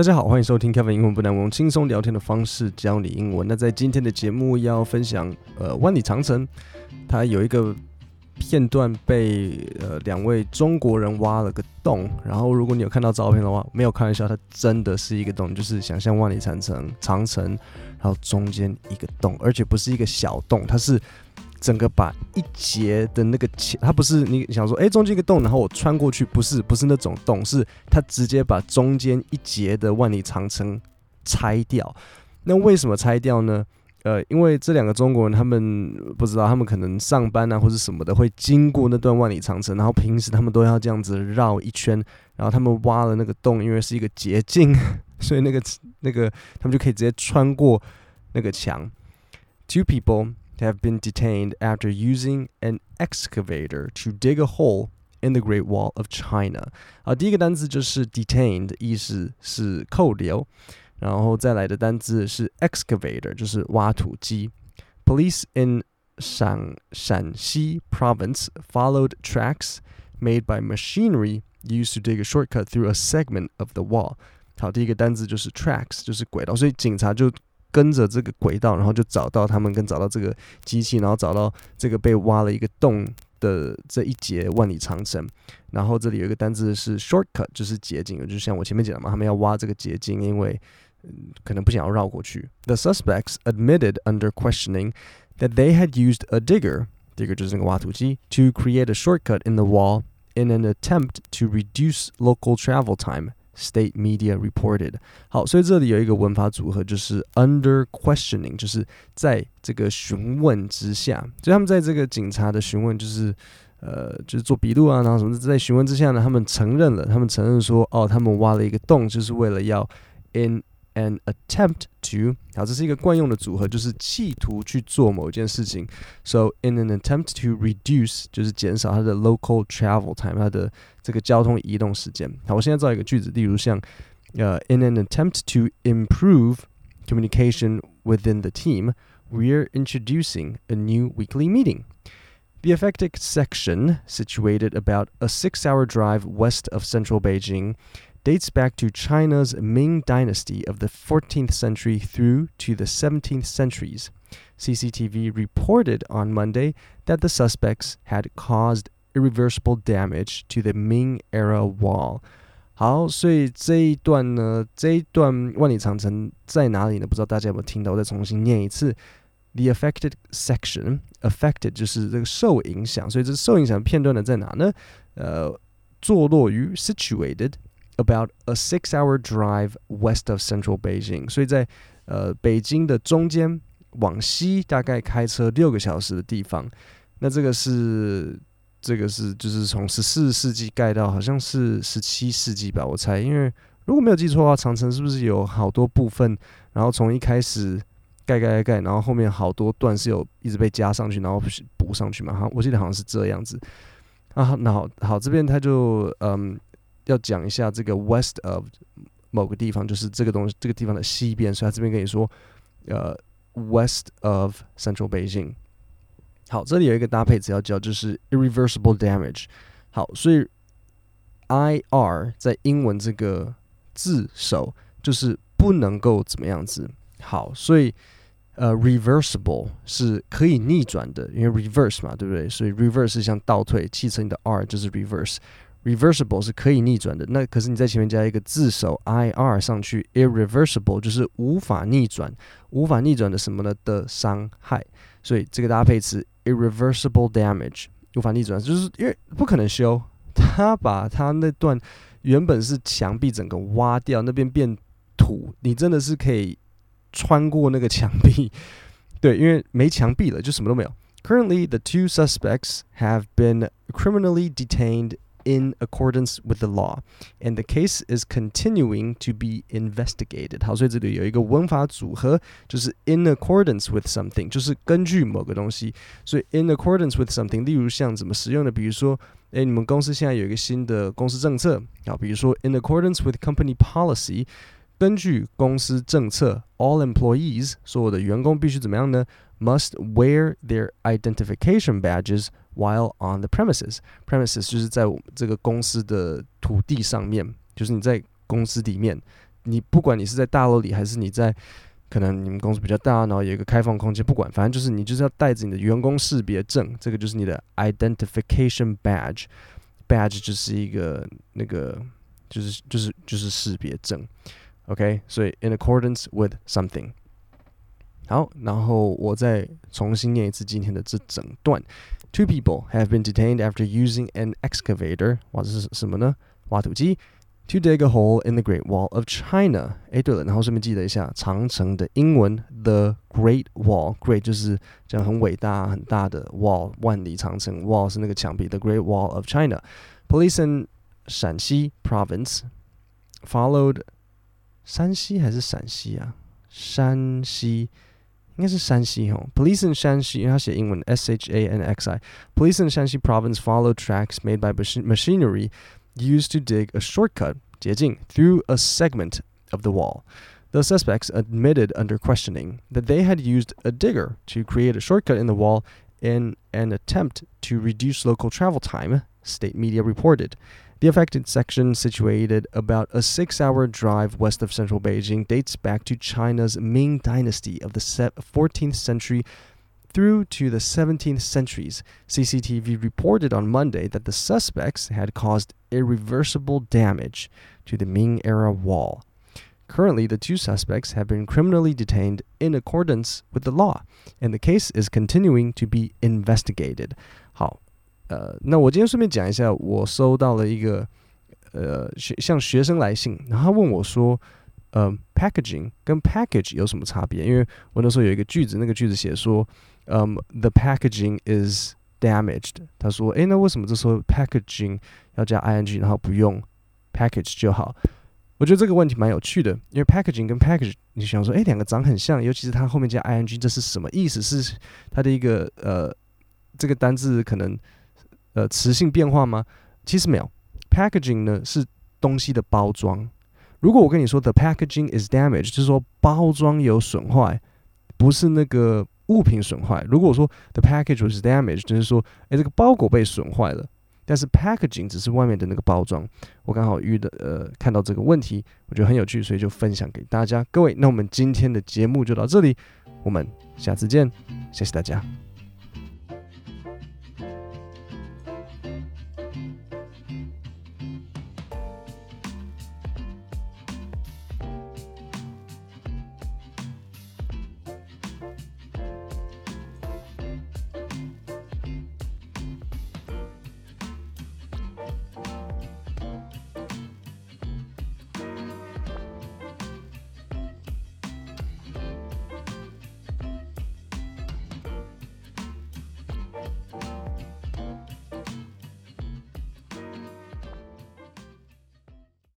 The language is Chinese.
大家好，欢迎收听 Kevin 英文不难，我用轻松聊天的方式教你英文。那在今天的节目要分享，呃，万里长城，它有一个片段被呃两位中国人挖了个洞。然后如果你有看到照片的话，没有开玩笑，它真的是一个洞，就是想象万里长城，长城，然后中间一个洞，而且不是一个小洞，它是。整个把一截的那个墙，它不是你想说，哎，中间一个洞，然后我穿过去，不是，不是那种洞，是它直接把中间一截的万里长城拆掉。那为什么拆掉呢？呃，因为这两个中国人，他们不知道，他们可能上班啊或者什么的，会经过那段万里长城，然后平时他们都要这样子绕一圈，然后他们挖了那个洞，因为是一个捷径，所以那个那个他们就可以直接穿过那个墙。Two people. have been detained after using an excavator to dig a hole in the Great Wall of China。啊，第一个单词就是 detained，意思是扣留，然后再来的单词是 excavator，就是挖土机。Police in 陕陕西 province followed tracks made by machinery used to dig a shortcut through a segment of the wall。好，第一个单词就是 tracks，就是轨道，所以警察就。 跟着这个轨道，然后就找到他们，跟找到这个机器，然后找到这个被挖了一个洞的这一节万里长城。然后这里有一个单字是 shortcut，就是捷径，就像我前面讲的嘛，他们要挖这个捷径，因为嗯可能不想要绕过去。The suspects admitted under questioning that they had used a digger，digger 就是那个挖土机，to create a shortcut in the wall in an attempt to reduce local travel time。State media reported。好，所以这里有一个文法组合，就是 under questioning，就是在这个询问之下，就他们在这个警察的询问，就是呃，就是做笔录啊，然后什么，在询问之下呢，他们承认了，他们承认说，哦，他们挖了一个洞，就是为了要 in。An attempt to，好，这是一个惯用的组合，就是企图去做某一件事情。So in an attempt to reduce，就是减少它的 local travel time，它的这个交通移动时间。好，我现在造一个句子，例如像，呃，in an attempt to improve communication within the team, we're introducing a new weekly meeting. The affected section, situated about a six-hour drive west of central Beijing. dates back to China's Ming Dynasty of the 14th century through to the 17th centuries. CCTV reported on Monday that the suspects had caused irreversible damage to the Ming era wall. 好，所以这一段呢，这一段万里长城在哪里呢？不知道大家有没有听到？我再重新念一次。The affected section, affected 就是这个受影响，所以这受影响的片段呢在哪呢？呃，坐落于 situated。 About a six-hour drive west of central Beijing，所以在呃北京的中间往西大概开车六个小时的地方。那这个是这个是就是从十四世纪盖到好像是十七世纪吧，我猜。因为如果没有记错的话，长城是不是有好多部分，然后从一开始盖盖盖盖，然后后面好多段是有一直被加上去，然后补上去嘛？哈，我记得好像是这样子。啊，那好好这边他就嗯。要讲一下这个 west of 某个地方，就是这个东西，这个地方的西边，所以他这边跟你说，呃，west of central Beijing。好，这里有一个搭配词要教，就是 irreversible damage。好，所以 ir 在英文这个字首就是不能够怎么样子。好，所以呃，reversible 是可以逆转的，因为 reverse 嘛，对不对？所以 reverse 是像倒退，汽车你的 r 就是 reverse。Reversible 是可以逆转的，那可是你在前面加一个字首 ir 上去，irreversible 就是无法逆转，无法逆转的什么呢？的伤害，所以这个搭配词 irreversible damage 无法逆转，就是因为不可能修，他把他那段原本是墙壁整个挖掉，那边变土，你真的是可以穿过那个墙壁，对，因为没墙壁了，就什么都没有。Currently, the two suspects have been criminally detained. In accordance with the law, and the case is continuing to be investigated. 好，所以这里有一个文法组合，就是 in accordance with something，就是根据某个东西。所以 in accordance with something，例如像怎么使用的，比如说，诶，你们公司现在有一个新的公司政策，好，比如说 in accordance with company policy， 根据公司政策，all employees，所有的员工必须怎么样呢？Must wear their identification badges。While on the premises, premises 就是在我们这个公司的土地上面，就是你在公司里面你不管你是在大楼里，还是你在可能你们公司比较大，然后有一个开放空间，不管，反正就是你就是要带着你的员工识别证，这个就是你的 identification badge。badge 就是一个那个就是就是就是识别证。OK，所以 in accordance with something。好，然后我再重新念一次今天的这整段。Two people have been detained after using an excavator，哇，这是什么呢？挖土机。To dig a hole in the Great Wall of China。诶，对了，然后顺便记得一下长城的英文，The Great Wall，Great 就是这样很伟大很大的 Wall，万里长城，Wall 是那个墙壁，The Great Wall of China。Police in 陕西 Province followed 山西还是陕西啊？山西应该是山西哦。Police in 山西，因为他写英文，S H A N X I。Police in Shanxi Province followed tracks made by machinery used to dig a shortcut 捷径 through a segment of the wall. The suspects admitted under questioning that they had used a digger to create a shortcut in the wall in an attempt to reduce local travel time, state media reported. The affected section, situated about a six hour drive west of central Beijing, dates back to China's Ming Dynasty of the 14th century through to the 17th centuries. CCTV reported on Monday that the suspects had caused irreversible damage to the Ming era wall. Currently, the two suspects have been criminally detained in accordance with the law, and the case is continuing to be investigated. 好，呃，那我今天顺便讲一下，我收到了一个呃学向学生来信，然后他问我说，呃，packaging 跟 package 有什么差别？因为我那时候有一个句子，那个句子写说，嗯，the packaging is damaged。他说，诶，那为什么这时候 packaging 要加 ing，然后不用 package 就好？我觉得这个问题蛮有趣的，因为 packaging 跟 package，你想说，诶，两个长很像，尤其是它后面加 ing，这是什么意思？是它的一个呃，这个单字可能呃词性变化吗？其实没有，packaging 呢是东西的包装。如果我跟你说 the packaging is damaged，就是说包装有损坏，不是那个物品损坏。如果说 the package was damaged，就是说，诶，这个包裹被损坏了。但是 packaging 只是外面的那个包装，我刚好遇的呃看到这个问题，我觉得很有趣，所以就分享给大家。各位，那我们今天的节目就到这里，我们下次见，谢谢大家。